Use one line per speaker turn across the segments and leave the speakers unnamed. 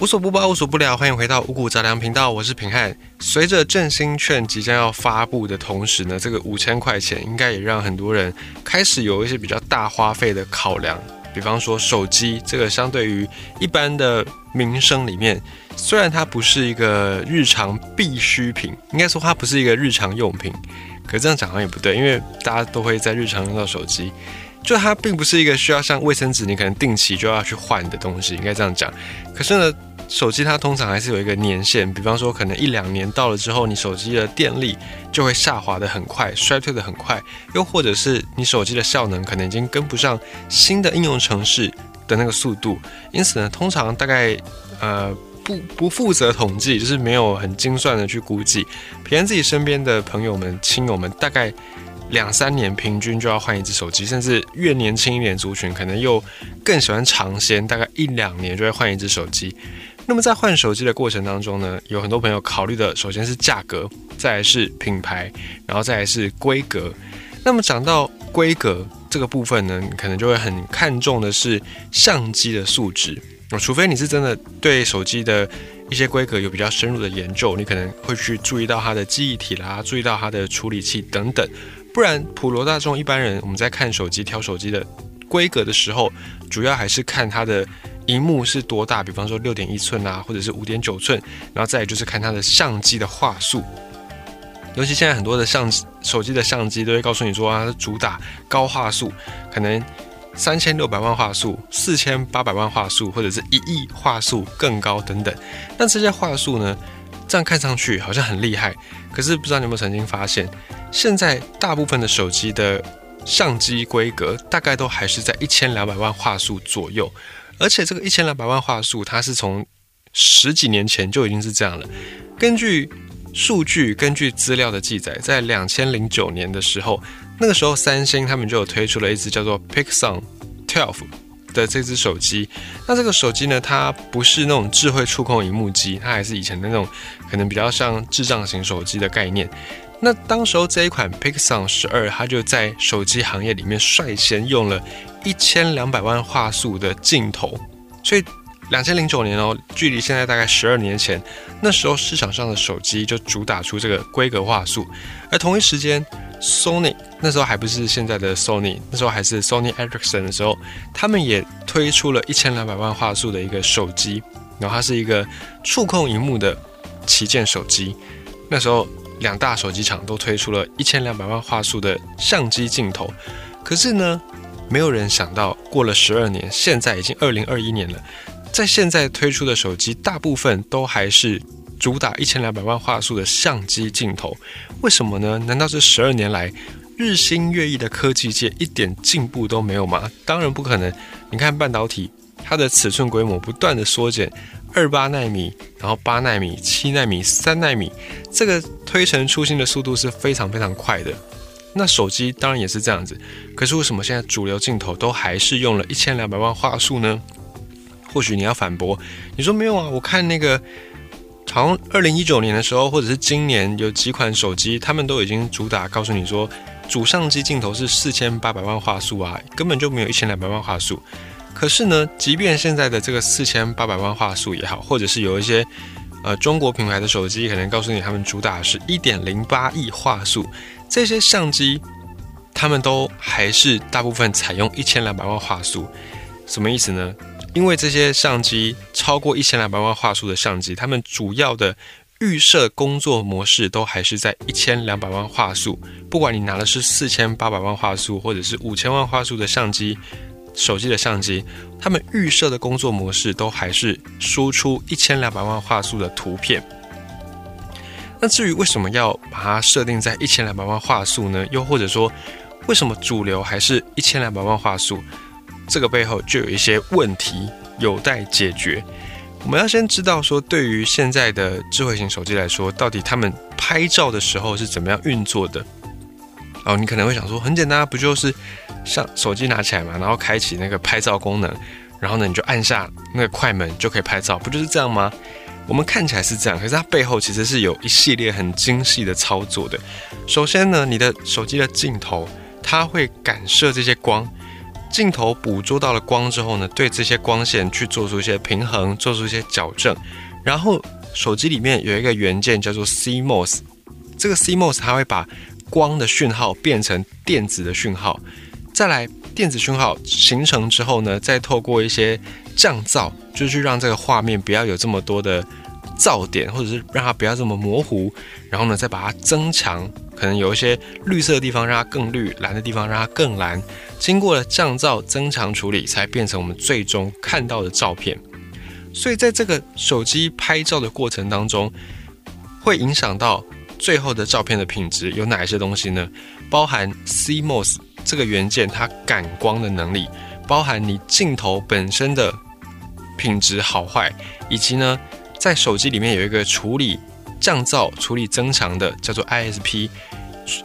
无所不包，无所不聊，欢迎回到五谷杂粮频道，我是平汉。随着振兴券即将要发布的同时呢，这个五千块钱应该也让很多人开始有一些比较大花费的考量。比方说手机，这个相对于一般的民生里面，虽然它不是一个日常必需品，应该说它不是一个日常用品，可这样讲好像也不对，因为大家都会在日常用到手机。就它并不是一个需要像卫生纸，你可能定期就要去换的东西，应该这样讲。可是呢，手机它通常还是有一个年限，比方说可能一两年到了之后，你手机的电力就会下滑的很快，衰退的很快，又或者是你手机的效能可能已经跟不上新的应用程式的那个速度。因此呢，通常大概呃不不负责统计，就是没有很精算的去估计，平安自己身边的朋友们、亲友们大概。两三年平均就要换一只手机，甚至越年轻一点族群可能又更喜欢尝鲜，大概一两年就会换一只手机。那么在换手机的过程当中呢，有很多朋友考虑的首先是价格，再来是品牌，然后再来是规格。那么讲到规格这个部分呢，你可能就会很看重的是相机的素质。除非你是真的对手机的一些规格有比较深入的研究，你可能会去注意到它的记忆体啦，注意到它的处理器等等。不然，普罗大众一般人，我们在看手机、挑手机的规格的时候，主要还是看它的荧幕是多大，比方说六点一寸啊，或者是五点九寸，然后再就是看它的相机的画素。尤其现在很多的相机、手机的相机都会告诉你说啊，主打高画素，可能三千六百万画素、四千八百万画素，或者是一亿画素更高等等。那这些画素呢？这样看上去好像很厉害，可是不知道你有没有曾经发现，现在大部分的手机的相机规格大概都还是在一千两百万画素左右，而且这个一千两百万画素，它是从十几年前就已经是这样了。根据数据，根据资料的记载，在两千零九年的时候，那个时候三星他们就有推出了一支叫做 Pixel Twelve。的这只手机，那这个手机呢，它不是那种智慧触控荧幕机，它还是以前的那种可能比较像智障型手机的概念。那当时候这一款 Pixel 十二，它就在手机行业里面率先用了一千两百万画素的镜头，所以两千零九年哦，距离现在大概十二年前，那时候市场上的手机就主打出这个规格画素，而同一时间。Sony 那时候还不是现在的 Sony，那时候还是 Sony Ericsson 的时候，他们也推出了一千两百万画素的一个手机，然后它是一个触控荧幕的旗舰手机。那时候两大手机厂都推出了一千两百万画素的相机镜头，可是呢，没有人想到过了十二年，现在已经二零二一年了，在现在推出的手机大部分都还是。主打一千两百万画素的相机镜头，为什么呢？难道这十二年来日新月异的科技界一点进步都没有吗？当然不可能。你看半导体，它的尺寸规模不断的缩减，二八纳米，然后八纳米、七纳米、三纳米，这个推陈出新的速度是非常非常快的。那手机当然也是这样子，可是为什么现在主流镜头都还是用了一千两百万画素呢？或许你要反驳，你说没有啊？我看那个。好像二零一九年的时候，或者是今年有几款手机，他们都已经主打告诉你说，主相机镜头是四千八百万画素啊，根本就没有一千两百万画素。可是呢，即便现在的这个四千八百万画素也好，或者是有一些呃中国品牌的手机，可能告诉你他们主打是一点零八亿画素，这些相机他们都还是大部分采用一千两百万画素，什么意思呢？因为这些相机超过一千两百万画素的相机，它们主要的预设工作模式都还是在一千两百万画素。不管你拿的是四千八百万画素，或者是五千万画素的相机，手机的相机，他们预设的工作模式都还是输出一千两百万画素的图片。那至于为什么要把它设定在一千两百万画素呢？又或者说，为什么主流还是一千两百万画素？这个背后就有一些问题有待解决。我们要先知道说，对于现在的智慧型手机来说，到底他们拍照的时候是怎么样运作的？哦，你可能会想说，很简单，不就是像手机拿起来嘛，然后开启那个拍照功能，然后呢你就按下那个快门就可以拍照，不就是这样吗？我们看起来是这样，可是它背后其实是有一系列很精细的操作的。首先呢，你的手机的镜头它会感射这些光。镜头捕捉到了光之后呢，对这些光线去做出一些平衡，做出一些矫正。然后手机里面有一个元件叫做 CMOS，这个 CMOS 它会把光的讯号变成电子的讯号，再来电子讯号形成之后呢，再透过一些降噪，就是让这个画面不要有这么多的。噪点，或者是让它不要这么模糊，然后呢，再把它增强，可能有一些绿色的地方让它更绿，蓝的地方让它更蓝。经过了降噪、增强处理，才变成我们最终看到的照片。所以，在这个手机拍照的过程当中，会影响到最后的照片的品质有哪一些东西呢？包含 CMOS 这个元件它感光的能力，包含你镜头本身的品质好坏，以及呢。在手机里面有一个处理降噪、处理增强的，叫做 ISP，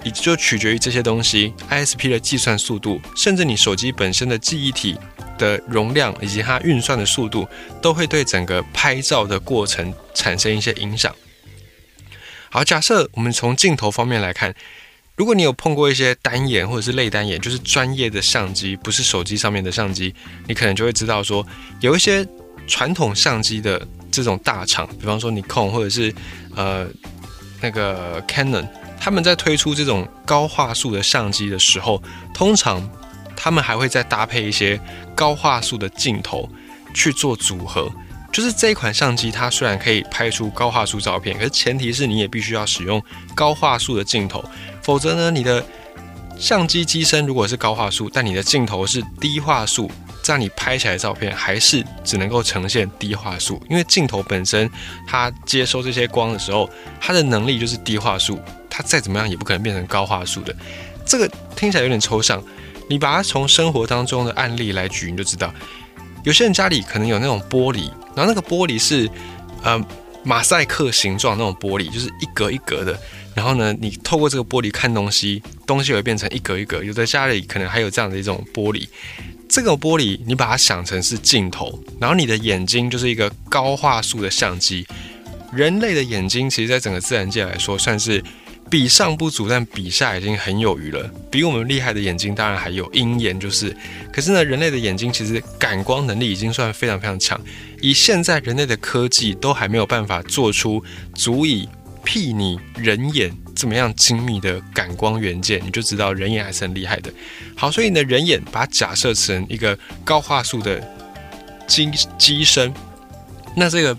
也就取决于这些东西，ISP 的计算速度，甚至你手机本身的记忆体的容量以及它运算的速度，都会对整个拍照的过程产生一些影响。好，假设我们从镜头方面来看，如果你有碰过一些单眼或者是类单眼，就是专业的相机，不是手机上面的相机，你可能就会知道说，有一些传统相机的。这种大厂，比方说尼康或者是呃那个 Canon，他们在推出这种高画素的相机的时候，通常他们还会再搭配一些高画素的镜头去做组合。就是这一款相机，它虽然可以拍出高画素照片，可是前提是你也必须要使用高画素的镜头，否则呢，你的相机机身如果是高画素，但你的镜头是低画素。这样你拍起来的照片还是只能够呈现低画素，因为镜头本身它接收这些光的时候，它的能力就是低画素，它再怎么样也不可能变成高画素的。这个听起来有点抽象，你把它从生活当中的案例来举，你就知道，有些人家里可能有那种玻璃，然后那个玻璃是呃马赛克形状那种玻璃，就是一格一格的，然后呢，你透过这个玻璃看东西，东西会变成一格一格。有的家里可能还有这样的一种玻璃。这个玻璃，你把它想成是镜头，然后你的眼睛就是一个高画素的相机。人类的眼睛，其实在整个自然界来说，算是比上不足，但比下已经很有余了。比我们厉害的眼睛，当然还有鹰眼，就是。可是呢，人类的眼睛其实感光能力已经算非常非常强。以现在人类的科技，都还没有办法做出足以媲拟人眼。怎么样精密的感光元件，你就知道人眼还是很厉害的。好，所以呢，人眼把它假设成一个高画素的机机身，那这个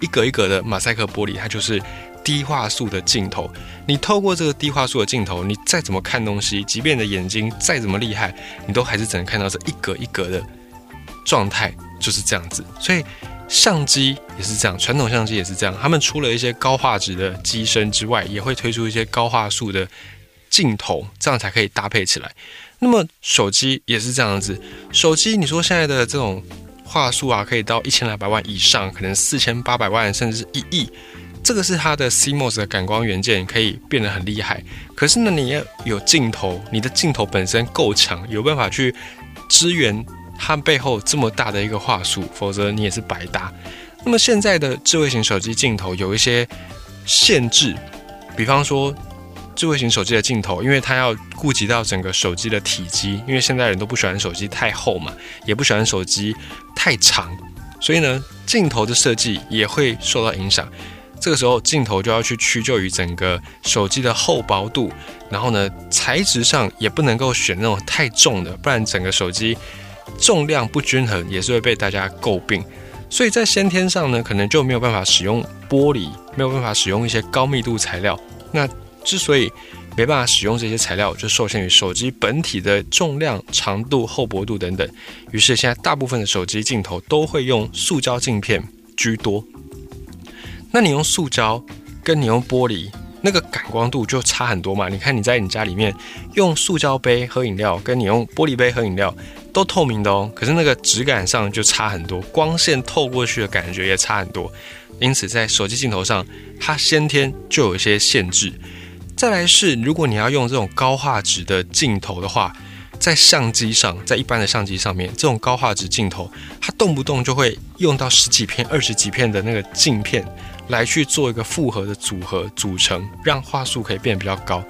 一格一格的马赛克玻璃，它就是低画素的镜头。你透过这个低画素的镜头，你再怎么看东西，即便你的眼睛再怎么厉害，你都还是只能看到这一格一格的状态，就是这样子。所以。相机也是这样，传统相机也是这样。他们除了一些高画质的机身之外，也会推出一些高画素的镜头，这样才可以搭配起来。那么手机也是这样子，手机你说现在的这种画素啊，可以到一千两百万以上，可能四千八百万甚至是一亿，这个是它的 CMOS 的感光元件可以变得很厉害。可是呢，你要有镜头，你的镜头本身够强，有办法去支援。它背后这么大的一个话术，否则你也是白搭。那么现在的智慧型手机镜头有一些限制，比方说智慧型手机的镜头，因为它要顾及到整个手机的体积，因为现在人都不喜欢手机太厚嘛，也不喜欢手机太长，所以呢，镜头的设计也会受到影响。这个时候镜头就要去屈就于整个手机的厚薄度，然后呢，材质上也不能够选那种太重的，不然整个手机。重量不均衡也是会被大家诟病，所以在先天上呢，可能就没有办法使用玻璃，没有办法使用一些高密度材料。那之所以没办法使用这些材料，就受限于手机本体的重量、长度、厚薄度等等。于是现在大部分的手机镜头都会用塑胶镜片居多。那你用塑胶跟你用玻璃，那个感光度就差很多嘛？你看你在你家里面用塑胶杯喝饮料，跟你用玻璃杯喝饮料。都透明的哦，可是那个质感上就差很多，光线透过去的感觉也差很多。因此，在手机镜头上，它先天就有一些限制。再来是，如果你要用这种高画质的镜头的话，在相机上，在一般的相机上面，这种高画质镜头，它动不动就会用到十几片、二十几片的那个镜片来去做一个复合的组合组成，让画素可以变得比较高。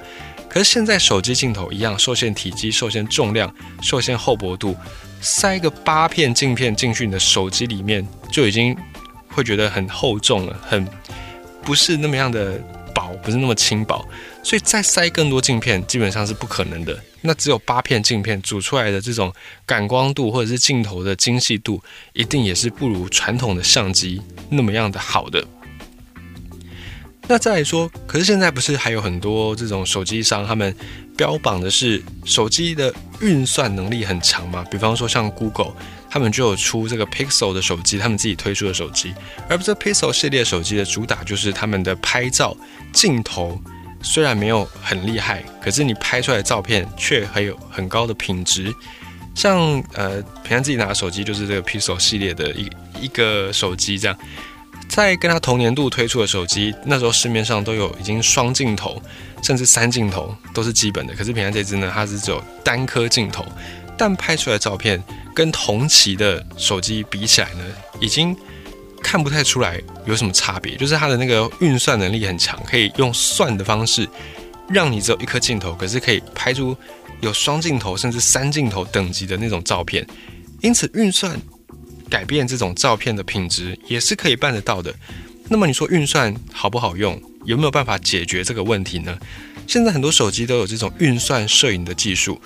可是现在手机镜头一样受限体积、受限重量、受限厚薄度，塞个八片镜片进去你的手机里面，就已经会觉得很厚重了，很不是那么样的薄，不是那么轻薄。所以再塞更多镜片基本上是不可能的。那只有八片镜片组出来的这种感光度或者是镜头的精细度，一定也是不如传统的相机那么样的好的。那再来说，可是现在不是还有很多这种手机商，他们标榜的是手机的运算能力很强吗？比方说像 Google，他们就有出这个 Pixel 的手机，他们自己推出的手机，而这 Pixel 系列手机的主打就是他们的拍照镜头。虽然没有很厉害，可是你拍出来的照片却很有很高的品质。像呃，平常自己拿的手机就是这个 Pixel 系列的一一个手机，这样在跟它同年度推出的手机，那时候市面上都有已经双镜头，甚至三镜头都是基本的。可是平安这只呢，它是只有单颗镜头，但拍出来的照片跟同期的手机比起来呢，已经。看不太出来有什么差别，就是它的那个运算能力很强，可以用算的方式，让你只有一颗镜头，可是可以拍出有双镜头甚至三镜头等级的那种照片。因此，运算改变这种照片的品质也是可以办得到的。那么，你说运算好不好用？有没有办法解决这个问题呢？现在很多手机都有这种运算摄影的技术，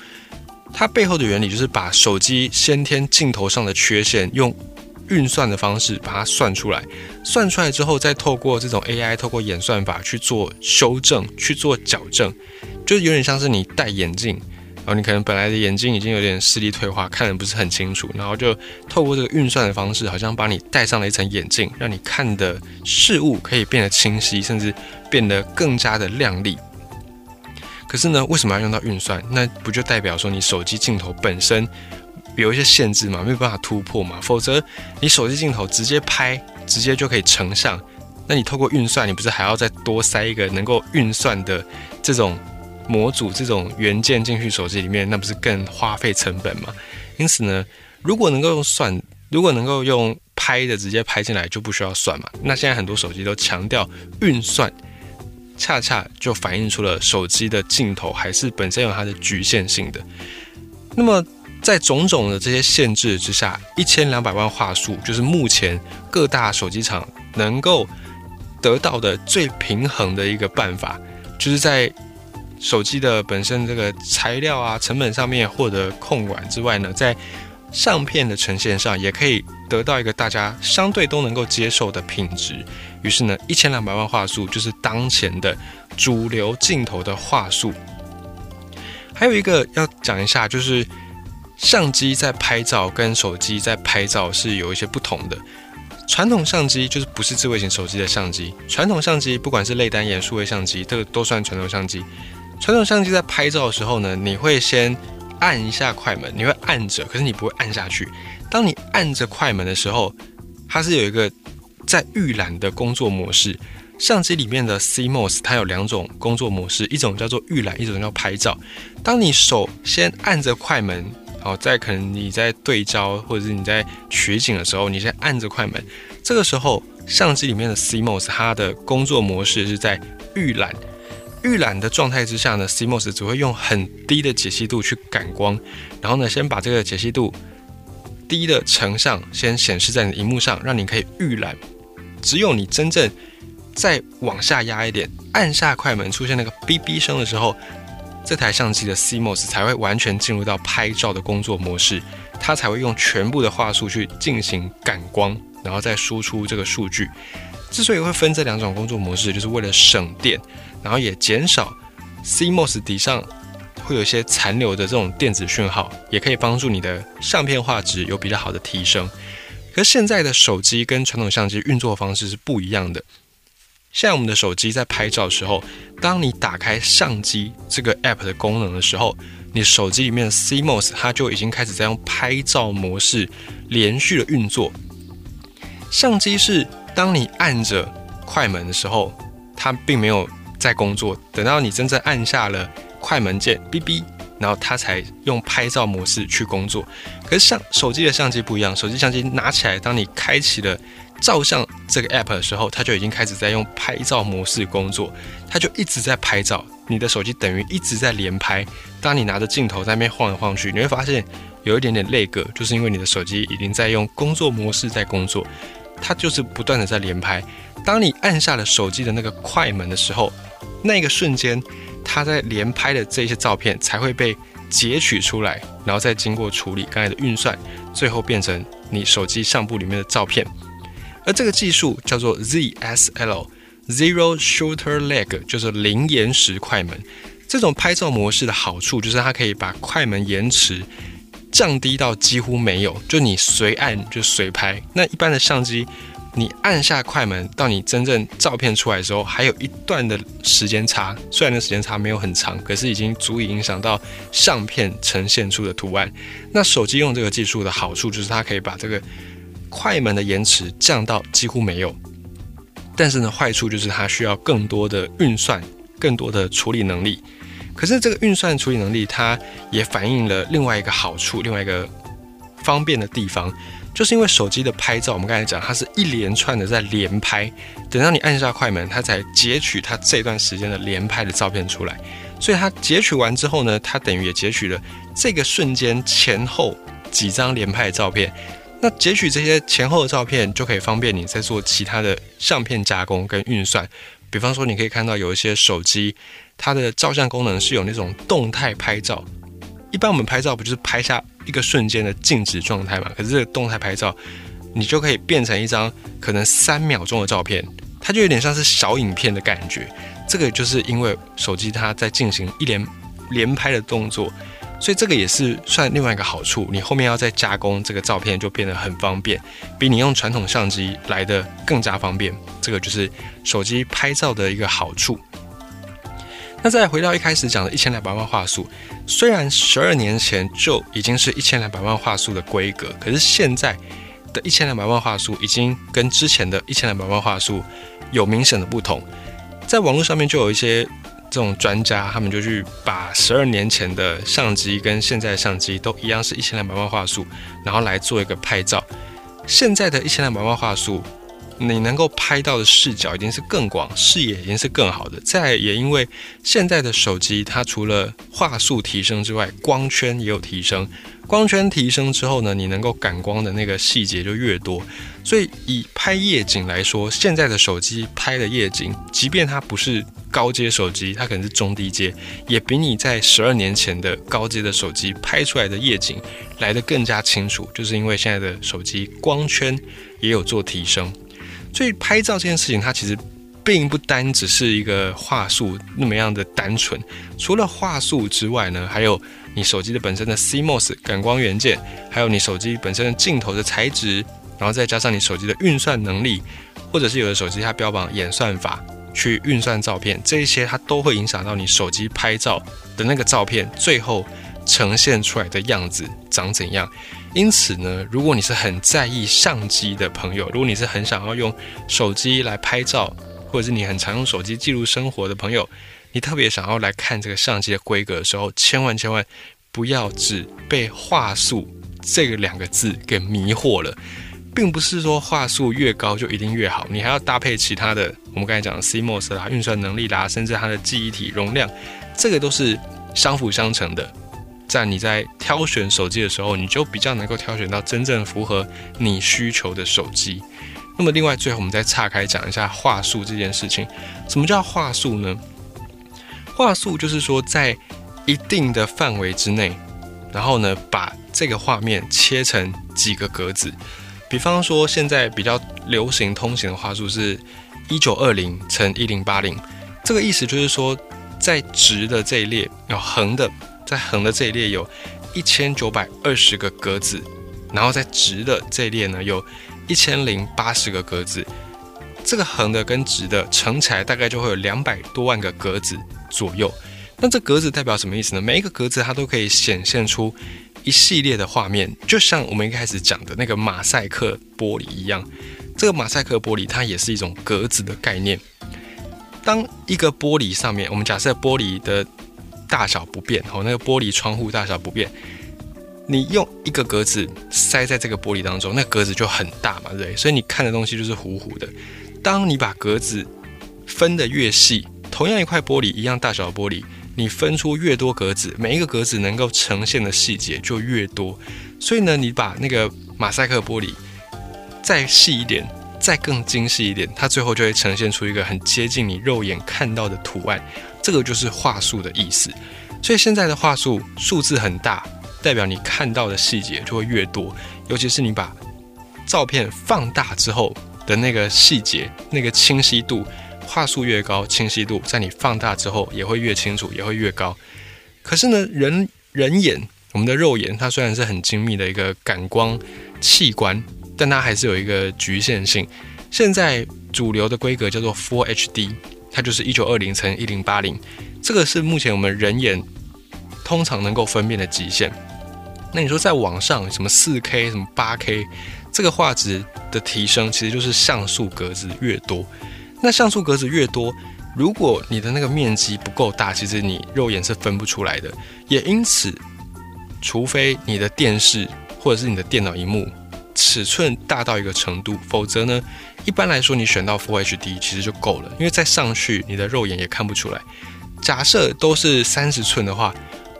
它背后的原理就是把手机先天镜头上的缺陷用。运算的方式把它算出来，算出来之后再透过这种 AI，透过演算法去做修正、去做矫正，就有点像是你戴眼镜，然后你可能本来的眼睛已经有点视力退化，看的不是很清楚，然后就透过这个运算的方式，好像把你戴上了一层眼镜，让你看的事物可以变得清晰，甚至变得更加的亮丽。可是呢，为什么要用到运算？那不就代表说你手机镜头本身？有一些限制嘛，没有办法突破嘛，否则你手机镜头直接拍，直接就可以成像。那你透过运算，你不是还要再多塞一个能够运算的这种模组、这种元件进去手机里面，那不是更花费成本吗？因此呢，如果能够用算，如果能够用拍的直接拍进来，就不需要算嘛。那现在很多手机都强调运算，恰恰就反映出了手机的镜头还是本身有它的局限性的。那么。在种种的这些限制之下，一千两百万画素就是目前各大手机厂能够得到的最平衡的一个办法，就是在手机的本身这个材料啊成本上面获得控管之外呢，在相片的呈现上也可以得到一个大家相对都能够接受的品质。于是呢，一千两百万画素就是当前的主流镜头的画素。还有一个要讲一下，就是。相机在拍照跟手机在拍照是有一些不同的。传统相机就是不是智慧型手机的相机。传统相机不管是类单眼、数位相机，这个都算传统相机。传统相机在拍照的时候呢，你会先按一下快门，你会按着，可是你不会按下去。当你按着快门的时候，它是有一个在预览的工作模式。相机里面的 CMOS 它有两种工作模式，一种叫做预览，一种叫拍照。当你手先按着快门。哦，在可能你在对焦或者是你在取景的时候，你先按着快门，这个时候相机里面的 CMOS 它的工作模式是在预览，预览的状态之下呢，CMOS 只会用很低的解析度去感光，然后呢，先把这个解析度低的成像先显示在你的荧幕上，让你可以预览。只有你真正再往下压一点，按下快门出现那个哔哔声的时候。这台相机的 CMOS 才会完全进入到拍照的工作模式，它才会用全部的话术去进行感光，然后再输出这个数据。之所以会分这两种工作模式，就是为了省电，然后也减少 CMOS 底上会有一些残留的这种电子讯号，也可以帮助你的相片画质有比较好的提升。可现在的手机跟传统相机运作方式是不一样的。现在我们的手机在拍照的时候，当你打开相机这个 app 的功能的时候，你手机里面的 CMOS 它就已经开始在用拍照模式连续的运作。相机是当你按着快门的时候，它并没有在工作，等到你真正按下了快门键，哔哔，然后它才用拍照模式去工作。可是像手机的相机不一样，手机相机拿起来，当你开启了照相这个 app 的时候，它就已经开始在用拍照模式工作，它就一直在拍照。你的手机等于一直在连拍。当你拿着镜头在那边晃来晃去，你会发现有一点点累个，就是因为你的手机已经在用工作模式在工作，它就是不断的在连拍。当你按下了手机的那个快门的时候，那个瞬间，它在连拍的这些照片才会被截取出来，然后再经过处理，刚才的运算，最后变成你手机相簿里面的照片。而这个技术叫做 ZSL。Zero Shooter Leg 就是零延时快门。这种拍照模式的好处就是它可以把快门延迟降低到几乎没有，就你随按就随拍。那一般的相机，你按下快门到你真正照片出来的时候，还有一段的时间差。虽然那时间差没有很长，可是已经足以影响到相片呈现出的图案。那手机用这个技术的好处就是它可以把这个快门的延迟降到几乎没有。但是呢，坏处就是它需要更多的运算、更多的处理能力。可是这个运算处理能力，它也反映了另外一个好处，另外一个方便的地方，就是因为手机的拍照，我们刚才讲，它是一连串的在连拍，等到你按下快门，它才截取它这段时间的连拍的照片出来。所以它截取完之后呢，它等于也截取了这个瞬间前后几张连拍的照片。那截取这些前后的照片，就可以方便你在做其他的相片加工跟运算。比方说，你可以看到有一些手机，它的照相功能是有那种动态拍照。一般我们拍照不就是拍下一个瞬间的静止状态嘛？可是这个动态拍照，你就可以变成一张可能三秒钟的照片，它就有点像是小影片的感觉。这个就是因为手机它在进行一连连拍的动作。所以这个也是算另外一个好处，你后面要再加工这个照片就变得很方便，比你用传统相机来的更加方便。这个就是手机拍照的一个好处。那再回到一开始讲的一千两百万画素，虽然十二年前就已经是一千两百万画素的规格，可是现在的一千两百万画素已经跟之前的一千两百万画素有明显的不同。在网络上面就有一些。这种专家，他们就去把十二年前的相机跟现在的相机都一样是一千两百万画素，然后来做一个拍照。现在的一千两百万画素，你能够拍到的视角已经是更广，视野已经是更好的。再也因为现在的手机，它除了画素提升之外，光圈也有提升。光圈提升之后呢，你能够感光的那个细节就越多。所以以拍夜景来说，现在的手机拍的夜景，即便它不是高阶手机，它可能是中低阶，也比你在十二年前的高阶的手机拍出来的夜景来得更加清楚。就是因为现在的手机光圈也有做提升，所以拍照这件事情，它其实并不单只是一个话术那么样的单纯。除了话术之外呢，还有你手机的本身的 CMOS 感光元件，还有你手机本身的镜头的材质。然后再加上你手机的运算能力，或者是有的手机它标榜演算法去运算照片，这一些它都会影响到你手机拍照的那个照片最后呈现出来的样子长怎样。因此呢，如果你是很在意相机的朋友，如果你是很想要用手机来拍照，或者是你很常用手机记录生活的朋友，你特别想要来看这个相机的规格的时候，千万千万不要只被画素这个两个字给迷惑了。并不是说画素越高就一定越好，你还要搭配其他的，我们刚才讲的 CMOS 啦、运算能力啦，甚至它的记忆体容量，这个都是相辅相成的。但你在挑选手机的时候，你就比较能够挑选到真正符合你需求的手机。那么，另外最后我们再岔开讲一下画素这件事情。什么叫画素呢？画素就是说在一定的范围之内，然后呢把这个画面切成几个格子。比方说，现在比较流行通行的话术是一九二零乘一零八零，这个意思就是说，在直的这一列有横的，在横的这一列有一千九百二十个格子，然后在直的这一列呢有一千零八十个格子，这个横的跟直的乘起来大概就会有两百多万个格子左右。那这格子代表什么意思呢？每一个格子它都可以显现出。一系列的画面，就像我们一开始讲的那个马赛克玻璃一样，这个马赛克玻璃它也是一种格子的概念。当一个玻璃上面，我们假设玻璃的大小不变，哦，那个玻璃窗户大小不变，你用一个格子塞在这个玻璃当中，那格子就很大嘛，对不对？所以你看的东西就是糊糊的。当你把格子分的越细，同样一块玻璃，一样大小的玻璃，你分出越多格子，每一个格子能够呈现的细节就越多。所以呢，你把那个马赛克玻璃再细一点，再更精细一点，它最后就会呈现出一个很接近你肉眼看到的图案。这个就是画素的意思。所以现在的话素数字很大，代表你看到的细节就会越多。尤其是你把照片放大之后的那个细节，那个清晰度，画素越高，清晰度在你放大之后也会越清楚，也会越高。可是呢，人人眼。我们的肉眼，它虽然是很精密的一个感光器官，但它还是有一个局限性。现在主流的规格叫做 Full HD，它就是一九二零乘一零八零，这个是目前我们人眼通常能够分辨的极限。那你说在网上什么四 K、什么八 K，这个画质的提升，其实就是像素格子越多。那像素格子越多，如果你的那个面积不够大，其实你肉眼是分不出来的。也因此。除非你的电视或者是你的电脑荧幕尺寸大到一个程度，否则呢，一般来说你选到 Full HD 其实就够了，因为再上去你的肉眼也看不出来。假设都是三十寸的话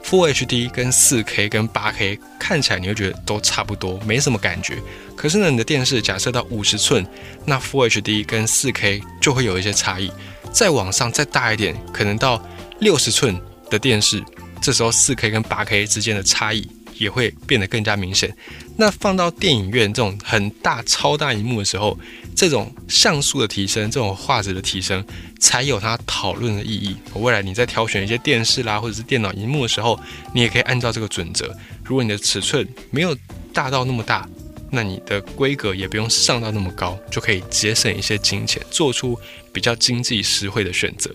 ，Full HD 跟四 K 跟八 K 看起来你会觉得都差不多，没什么感觉。可是呢，你的电视假设到五十寸，那 Full HD 跟四 K 就会有一些差异。再往上再大一点，可能到六十寸的电视。这时候四 K 跟八 K 之间的差异也会变得更加明显。那放到电影院这种很大超大荧幕的时候，这种像素的提升，这种画质的提升，才有它讨论的意义。未来你在挑选一些电视啦，或者是电脑荧幕的时候，你也可以按照这个准则。如果你的尺寸没有大到那么大，那你的规格也不用上到那么高，就可以节省一些金钱，做出比较经济实惠的选择。